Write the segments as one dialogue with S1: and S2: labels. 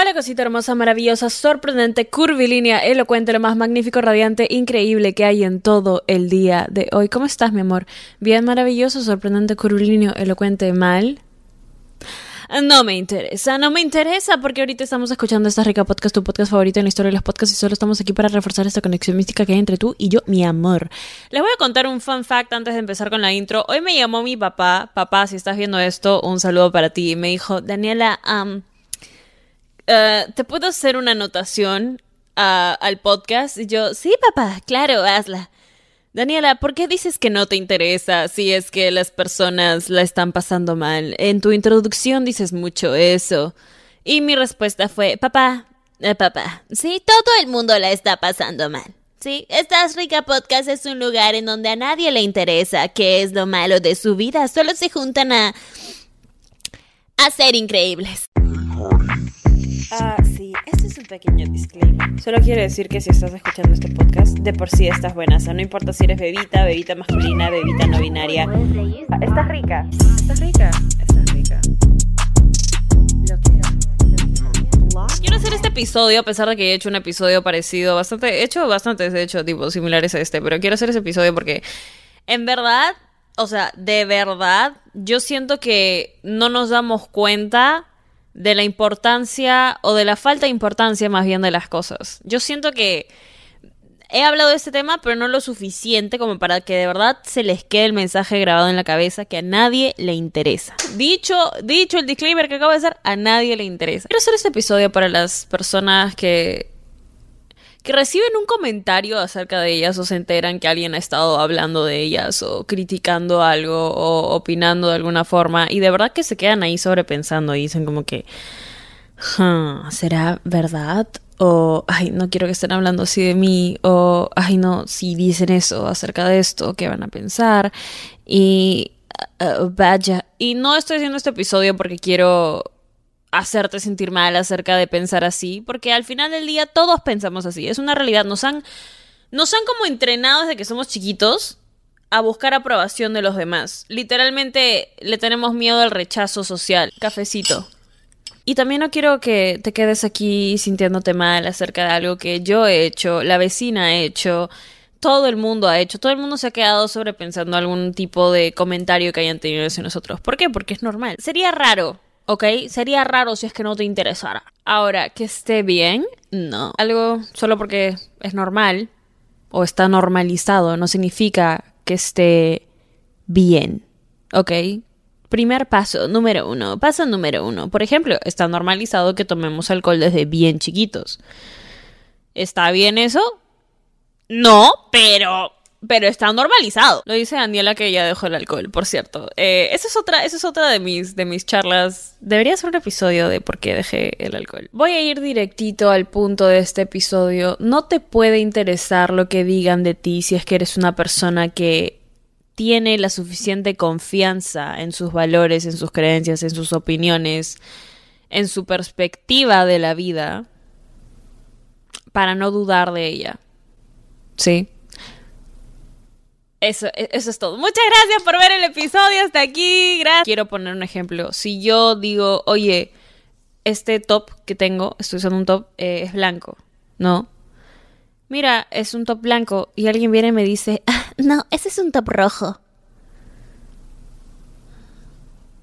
S1: Hola cosita hermosa, maravillosa, sorprendente, curvilínea, elocuente, lo más magnífico, radiante, increíble que hay en todo el día de hoy. ¿Cómo estás, mi amor? Bien, maravilloso, sorprendente, curvilíneo, elocuente, mal. No me interesa, no me interesa porque ahorita estamos escuchando esta rica podcast, tu podcast favorito en la historia de los podcasts y solo estamos aquí para reforzar esta conexión mística que hay entre tú y yo, mi amor. Les voy a contar un fun fact antes de empezar con la intro. Hoy me llamó mi papá, papá, si estás viendo esto, un saludo para ti. Y me dijo, Daniela, um, eh, ¿te puedo hacer una anotación ah, al podcast? Y yo, sí, papá, claro, hazla. Daniela, ¿por qué dices que no te interesa si es que las personas la están pasando mal? En tu introducción dices mucho eso. Y mi respuesta fue, papá, eh, papá, sí, todo el mundo la está pasando mal. Sí, Estás Rica Podcast es un lugar en donde a nadie le interesa qué es lo malo de su vida, solo se juntan a... a ser increíbles. Ah, sí, este es un pequeño disclaimer. Solo quiero decir que si estás escuchando este podcast, de por sí estás buena. O sea, no importa si eres bebita, bebita masculina, bebita no binaria. Estás rica. Estás rica. Estás rica. Lo quiero. Quiero hacer este episodio, a pesar de que he hecho un episodio parecido, bastante, he hecho bastantes, de hecho, tipo, similares a este, pero quiero hacer ese episodio porque, en verdad, o sea, de verdad, yo siento que no nos damos cuenta de la importancia o de la falta de importancia más bien de las cosas. Yo siento que he hablado de este tema, pero no lo suficiente como para que de verdad se les quede el mensaje grabado en la cabeza que a nadie le interesa. Dicho, dicho el disclaimer que acabo de hacer, a nadie le interesa. Quiero hacer este episodio para las personas que que reciben un comentario acerca de ellas o se enteran que alguien ha estado hablando de ellas o criticando algo o opinando de alguna forma y de verdad que se quedan ahí sobrepensando y dicen como que ¿será verdad? O, ay, no quiero que estén hablando así de mí. O, ay, no, si dicen eso acerca de esto, ¿qué van a pensar? Y, uh, uh, vaya. Y no estoy haciendo este episodio porque quiero hacerte sentir mal acerca de pensar así, porque al final del día todos pensamos así, es una realidad, nos han, nos han como entrenado desde que somos chiquitos a buscar aprobación de los demás. Literalmente le tenemos miedo al rechazo social. Cafecito. Y también no quiero que te quedes aquí sintiéndote mal acerca de algo que yo he hecho, la vecina ha hecho, todo el mundo ha hecho, todo el mundo se ha quedado sobrepensando algún tipo de comentario que hayan tenido hacia nosotros. ¿Por qué? Porque es normal. Sería raro ¿ok? Sería raro si es que no te interesara. Ahora, que esté bien, no. Algo solo porque es normal o está normalizado no significa que esté bien, ¿ok? Primer paso, número uno. Paso número uno. Por ejemplo, está normalizado que tomemos alcohol desde bien chiquitos. ¿Está bien eso? No, pero pero está normalizado. Lo dice Daniela que ya dejó el alcohol, por cierto. Eh, esa es otra, esa es otra de mis, de mis charlas. Debería ser un episodio de por qué dejé el alcohol. Voy a ir directito al punto de este episodio. No te puede interesar lo que digan de ti si es que eres una persona que tiene la suficiente confianza en sus valores, en sus creencias, en sus opiniones, en su perspectiva de la vida, para no dudar de ella. ¿Sí? Eso, e, eso es todo. Muchas gracias por ver el episodio hasta aquí. Gracias. Quiero poner un ejemplo. Si yo digo, oye, este top que tengo, estoy usando un top, eh, es blanco, ¿no? Mira, es un top blanco y alguien viene y me dice, ah, no, ese es un top rojo.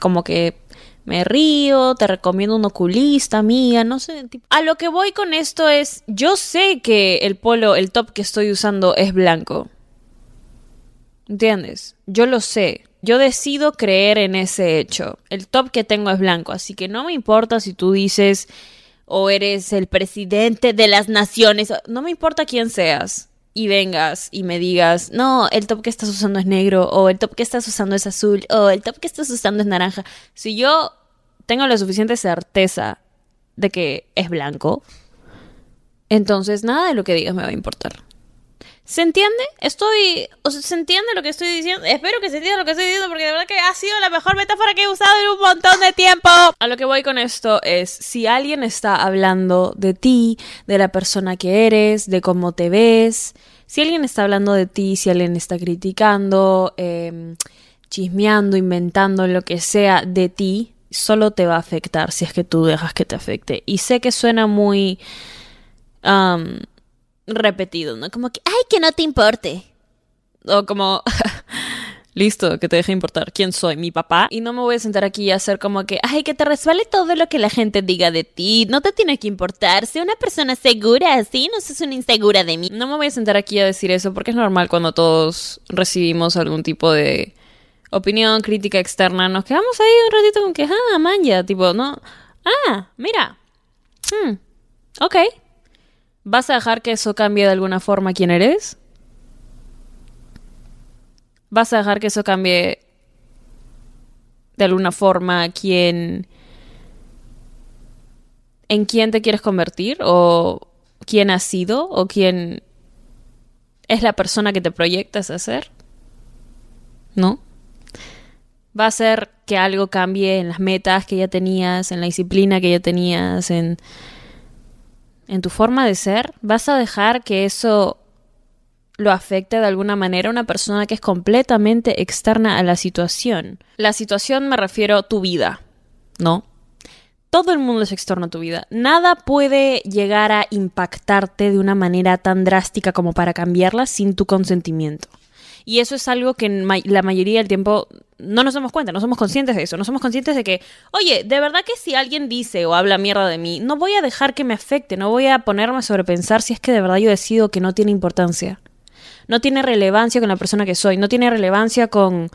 S1: Como que me río, te recomiendo un oculista, mía, no sé. A lo que voy con esto es, yo sé que el polo, el top que estoy usando es blanco. ¿Entiendes? Yo lo sé. Yo decido creer en ese hecho. El top que tengo es blanco, así que no me importa si tú dices o eres el presidente de las naciones, no me importa quién seas y vengas y me digas, no, el top que estás usando es negro, o el top que estás usando es azul, o el top que estás usando es naranja. Si yo tengo la suficiente certeza de que es blanco, entonces nada de lo que digas me va a importar. ¿Se entiende? Estoy. ¿Se entiende lo que estoy diciendo? Espero que se entienda lo que estoy diciendo porque de verdad que ha sido la mejor metáfora que he usado en un montón de tiempo. A lo que voy con esto es: si alguien está hablando de ti, de la persona que eres, de cómo te ves, si alguien está hablando de ti, si alguien está criticando, em, chismeando, inventando lo que sea de ti, solo te va a afectar si es que tú dejas que te afecte. Y sé que suena muy repetido, ¿no? Como que, ay, que no te importe. O como, listo, que te deje importar quién soy, mi papá. Y no me voy a sentar aquí y hacer como que, ay, que te resbale todo lo que la gente diga de ti. No te tiene que importar. Sé una persona segura, así No sos una insegura de mí. No me voy a sentar aquí a decir eso porque es normal cuando todos recibimos algún tipo de opinión, crítica externa. Nos quedamos ahí un ratito con que, ah, manja, tipo, no. Ah, mira. Hmm, ok. ¿Vas a dejar que eso cambie de alguna forma quién eres? ¿Vas a dejar que eso cambie de alguna forma quién en quién te quieres convertir o quién has sido o quién es la persona que te proyectas a ser? ¿No? ¿Va a hacer que algo cambie en las metas que ya tenías, en la disciplina que ya tenías, en en tu forma de ser, vas a dejar que eso lo afecte de alguna manera a una persona que es completamente externa a la situación. La situación me refiero a tu vida, ¿no? Todo el mundo es externo a tu vida. Nada puede llegar a impactarte de una manera tan drástica como para cambiarla sin tu consentimiento. Y eso es algo que la mayoría del tiempo no nos damos cuenta, no somos conscientes de eso, no somos conscientes de que, oye, de verdad que si alguien dice o habla mierda de mí, no voy a dejar que me afecte, no voy a ponerme a sobrepensar si es que de verdad yo decido que no tiene importancia. No tiene relevancia con la persona que soy, no tiene relevancia con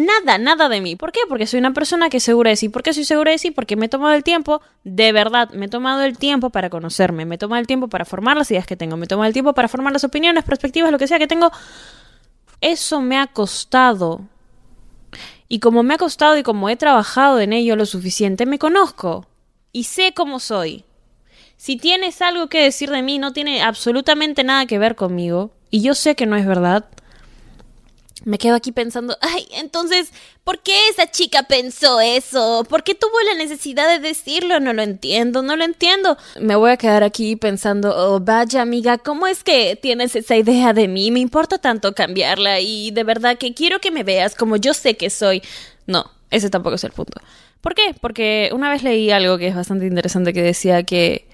S1: nada, nada de mí. ¿Por qué? Porque soy una persona que es segura de sí. ¿Por qué soy segura de sí? Porque me he tomado el tiempo, de verdad, me he tomado el tiempo para conocerme, me he tomado el tiempo para formar las ideas que tengo, me he tomado el tiempo para formar las opiniones, perspectivas, lo que sea que tengo. Eso me ha costado. Y como me ha costado y como he trabajado en ello lo suficiente, me conozco y sé cómo soy. Si tienes algo que decir de mí, no tiene absolutamente nada que ver conmigo, y yo sé que no es verdad, me quedo aquí pensando, ay, entonces, ¿por qué esa chica pensó eso? ¿Por qué tuvo la necesidad de decirlo? No lo entiendo, no lo entiendo. Me voy a quedar aquí pensando, oh, vaya amiga, ¿cómo es que tienes esa idea de mí? Me importa tanto cambiarla y de verdad que quiero que me veas como yo sé que soy. No, ese tampoco es el punto. ¿Por qué? Porque una vez leí algo que es bastante interesante que decía que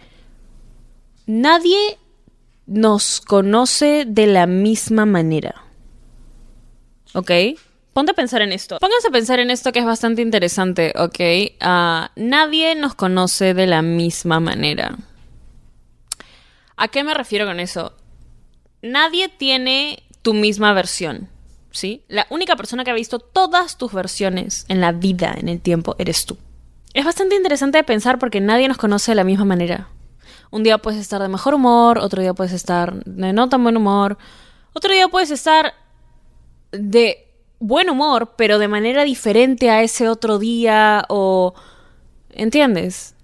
S1: nadie nos conoce de la misma manera. ¿Ok? Ponte a pensar en esto. Pónganse a pensar en esto que es bastante interesante, ¿ok? Ah, nadie nos conoce de la misma manera. ¿A qué me refiero con eso? Nadie tiene tu misma versión, ¿sí? La única persona que ha visto todas tus versiones en la vida, en el tiempo, eres tú. Es bastante interesante de pensar porque nadie nos conoce de la misma manera. Un día puedes estar de mejor humor, otro día puedes estar de no tan buen humor, otro día puedes estar de buen humor, pero de manera diferente a ese otro día o... ¿Entiendes?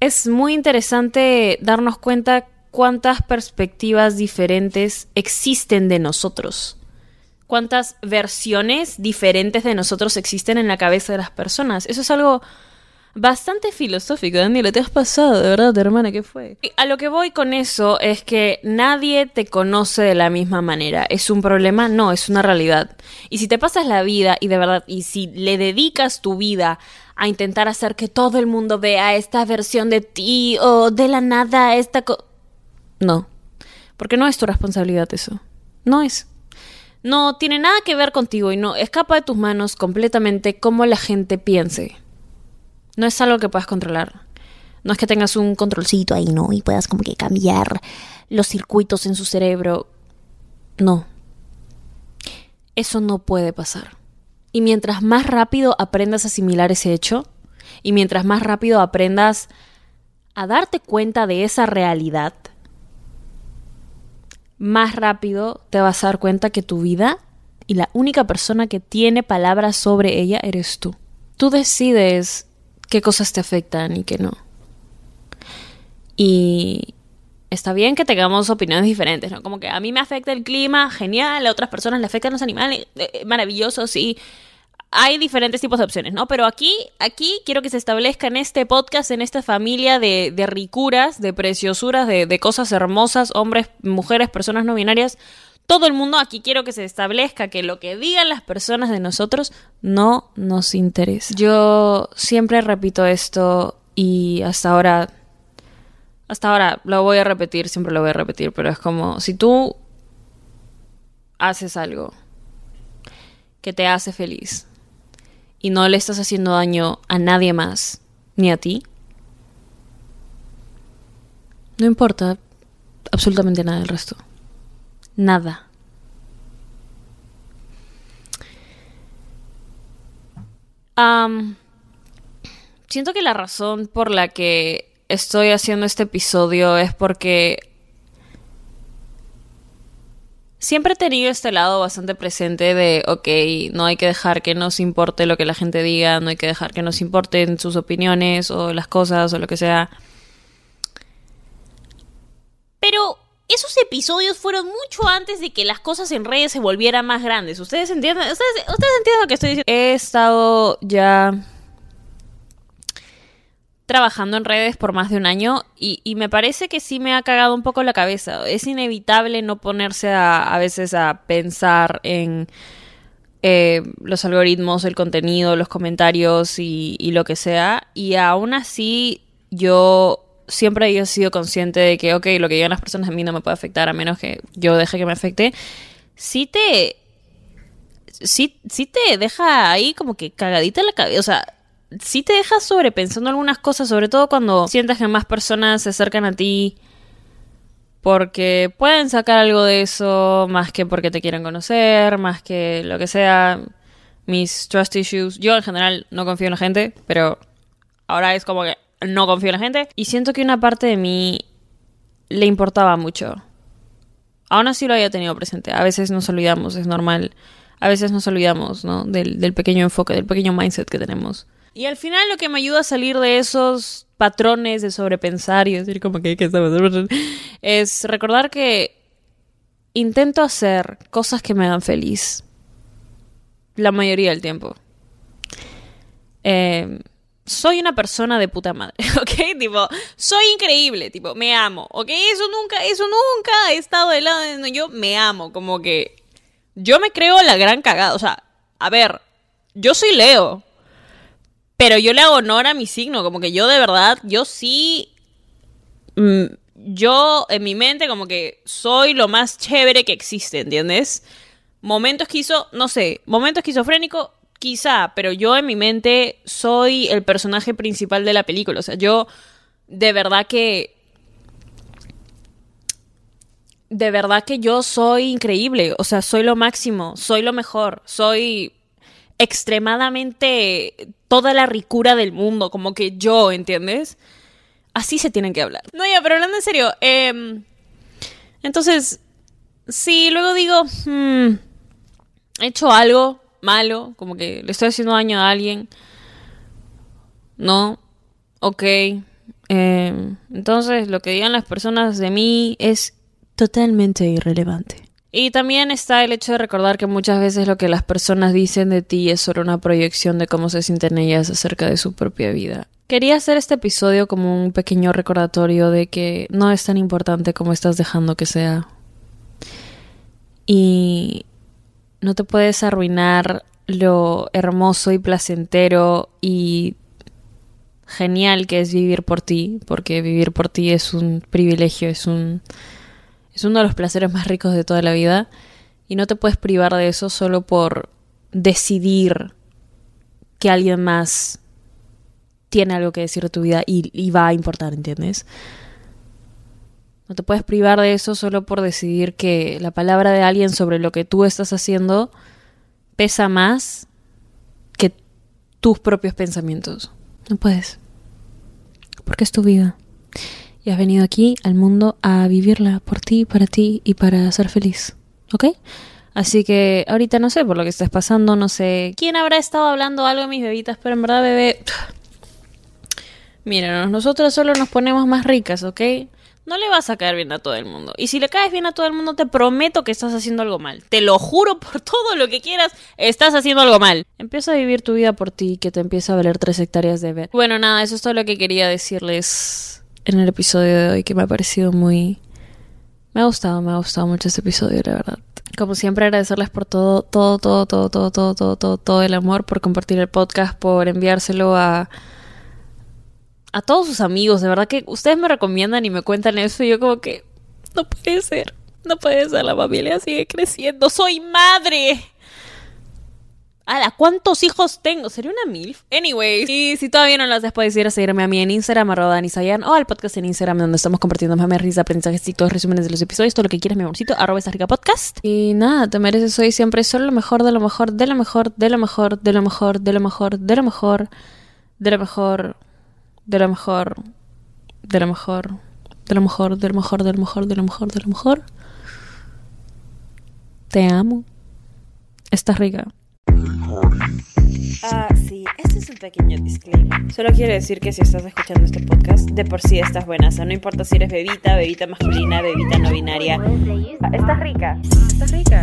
S1: Es muy interesante darnos cuenta cuántas perspectivas diferentes existen de nosotros. Cuántas versiones diferentes de nosotros existen en la cabeza de las personas. Eso es algo bastante filosófico, Daniela. Te has pasado, de verdad, hermana, ¿qué fue? A lo que voy con eso es que nadie te conoce de la misma manera. ¿Es un problema? No, es una realidad. Y si te pasas la vida y de verdad, y si le dedicas tu vida a intentar hacer que todo el mundo vea esta versión de ti o de la nada esta co No, porque no es tu responsabilidad eso. No es. No tiene nada que ver contigo y no escapa de tus manos completamente cómo la gente piense. No es algo que puedas controlar. No es que tengas un controlcito ahí, ¿no? Y puedas como que cambiar los circuitos en su cerebro. No. Eso no puede pasar. Y mientras más rápido aprendas a asimilar ese hecho, y mientras más rápido aprendas a darte cuenta de esa realidad, más rápido te vas a dar cuenta que tu vida y la única persona que tiene palabras sobre ella eres tú. Tú decides qué cosas te afectan y qué no. Y está bien que tengamos opiniones diferentes, ¿no? Como que a mí me afecta el clima, genial, a otras personas le afectan los animales, eh, eh, maravilloso, sí. Hay diferentes tipos de opciones, ¿no? Pero aquí, aquí quiero que se establezca en este podcast, en esta familia de, de ricuras, de preciosuras, de, de cosas hermosas, hombres, mujeres, personas no binarias, todo el mundo, aquí quiero que se establezca que lo que digan las personas de nosotros no nos interesa. Yo siempre repito esto y hasta ahora, hasta ahora lo voy a repetir, siempre lo voy a repetir, pero es como si tú haces algo que te hace feliz y no le estás haciendo daño a nadie más, ni a ti, no importa absolutamente nada del resto. Nada. siento que la razón por la que estoy haciendo este episodio es porque siempre he tenido este lado bastante presente de, ok, no hay que dejar que nos importe lo que la gente diga, no hay que dejar que nos importen sus opiniones o las cosas o lo que sea. Pero esos episodios fueron mucho antes de que las cosas en redes se volvieran más grandes. ¿Ustedes entienden? ¿Ustedes, entienden lo que estoy diciendo? He estado ya trabajando en redes por más de un año y, me parece que sí me ha cagado un poco la cabeza. Es inevitable no ponerse a, veces a pensar en eh, los algoritmos, el contenido, los comentarios y, y lo que sea. Y aún así yo siempre he sido consciente de que, ok, lo que digan las personas a mí no me puede afectar a menos que yo deje que me afecte, sí te... Sí, sí te deja ahí como que cagadita la cabeza. O sea, sí te deja sobrepensando algunas cosas, sobre todo cuando sientas que más personas se acercan a ti porque pueden sacar algo de eso, más que porque te quieren conocer, más que lo que sea. Mis trust issues. Yo en general no confío en la gente, pero ahora es como que no confío en la gente. Y siento que una parte de mí le importaba mucho. Aún así lo había tenido presente. A veces nos olvidamos, es normal. A veces nos olvidamos, ¿no? Del, pequeño enfoque, del pequeño mindset que tenemos. Y al final lo que me ayuda a salir de esos patrones de sobrepensar y decir como que, ¿qué es recordar que intento hacer cosas que me hagan feliz. La mayoría del tiempo. Eh, soy una persona de puta madre, ¿ok? Tipo, soy increíble, tipo, me amo, ¿ok? Eso nunca, eso nunca he estado de lado de yo me amo, como que yo me creo la gran cagada, o sea, a ver, yo soy Leo, pero yo le hago honor a mi signo, como que yo de verdad, yo sí, mm, yo en mi mente como que soy lo más chévere que existe, ¿entiendes? Momento esquizo, no sé, momento esquizofrénico, Quizá, pero yo en mi mente soy el personaje principal de la película. O sea, yo de verdad que... De verdad que yo soy increíble. O sea, soy lo máximo, soy lo mejor, soy extremadamente toda la ricura del mundo, como que yo, ¿entiendes? Así se tienen que hablar. No, ya, pero hablando en serio, em, entonces, sí, luego digo, hmm, he hecho algo malo, como que le estoy haciendo daño a alguien. No, ok. Em, entonces lo que digan las personas de mí es totalmente irrelevante. Y también está el hecho de recordar que muchas veces lo que las personas dicen de ti es solo una proyección de cómo se sienten ellas acerca de su propia vida. Quería hacer este episodio como un pequeño recordatorio de que no es tan importante como estás dejando que sea. Y no te puedes arruinar lo hermoso y placentero y genial que es vivir por ti, porque vivir por ti es un privilegio, es un es uno de los placeres más ricos de toda la vida y no te puedes privar de eso solo por decidir que alguien más tiene algo que decir de tu vida y, y va a importar, ¿entiendes? No te puedes privar de eso solo por decidir que la palabra de alguien sobre lo que tú estás haciendo pesa más que tus propios pensamientos. No puedes. Porque es tu vida. Y has venido aquí al mundo a vivirla por ti, para ti y para ser feliz. ¿Ok? Así que ahorita no sé por lo que estás pasando, no sé quién habrá estado hablando algo de mis bebitas, pero en verdad, bebé. Mira, nosotros solo nos ponemos más ricas, ¿ok? No le vas a caer bien a todo el mundo. Y si le caes bien a todo el mundo, te prometo que estás haciendo algo mal. Te lo juro por todo lo que quieras, estás haciendo algo mal. Empieza a vivir tu vida por ti, que te empieza a valer tres hectáreas de ver. Bueno, nada, eso es todo lo que quería decirles en el episodio de hoy, que me ha parecido muy Me ha gustado, me ha gustado mucho este episodio, la verdad. Como siempre, agradecerles por todo, todo, todo, todo, todo, todo, todo, todo, todo el amor, por compartir el podcast, por enviárselo a a todos sus amigos, de verdad que ustedes me recomiendan y me cuentan eso y yo como que no puede ser, no puede ser, la familia sigue creciendo, soy madre. Ala, ¿cuántos hijos tengo? ¿Sería una mil? Anyways, y si todavía no las has puedes ir a seguirme a mí en Instagram, arroba Danisayan, o al podcast en Instagram, donde estamos compartiendo más memes, risas, aprendizajes y todos resúmenes de los episodios, todo lo que quieras, mi amorcito, arroba esta rica podcast. Y nada, te mereces hoy siempre solo lo mejor, de lo mejor, de lo mejor, de lo mejor, de lo mejor, de lo mejor, de lo mejor. De lo mejor de lo mejor, de lo mejor, de lo mejor, de lo mejor, de lo mejor, de lo mejor. Te amo. Estás rica.
S2: Ah, sí, este es un pequeño disclaimer. Solo quiero decir que si estás escuchando este podcast, de por sí estás buena. O sea, no importa si eres bebita, bebita masculina, bebita no binaria. Estás rica. Estás rica.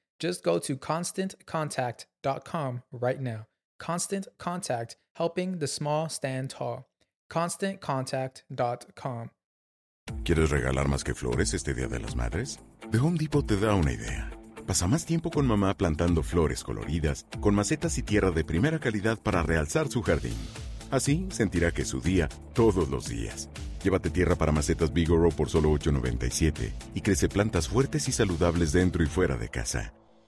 S3: Just go to constantcontact.com right now. Constant Contact, helping the small stand tall. ConstantContact.com.
S4: ¿Quieres regalar más que flores este Día de las Madres? The Home Depot te da una idea. Pasa más tiempo con mamá plantando flores coloridas, con macetas y tierra de primera calidad para realzar su jardín. Así sentirá que es su día todos los días. Llévate tierra para macetas Bigoro por solo $8.97 y crece plantas fuertes y saludables dentro y fuera de casa.